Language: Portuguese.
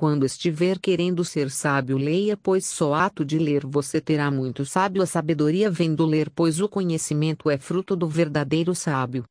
Quando estiver querendo ser sábio, leia, pois só ato de ler você terá muito sábio. A sabedoria vem do ler, pois o conhecimento é fruto do verdadeiro sábio.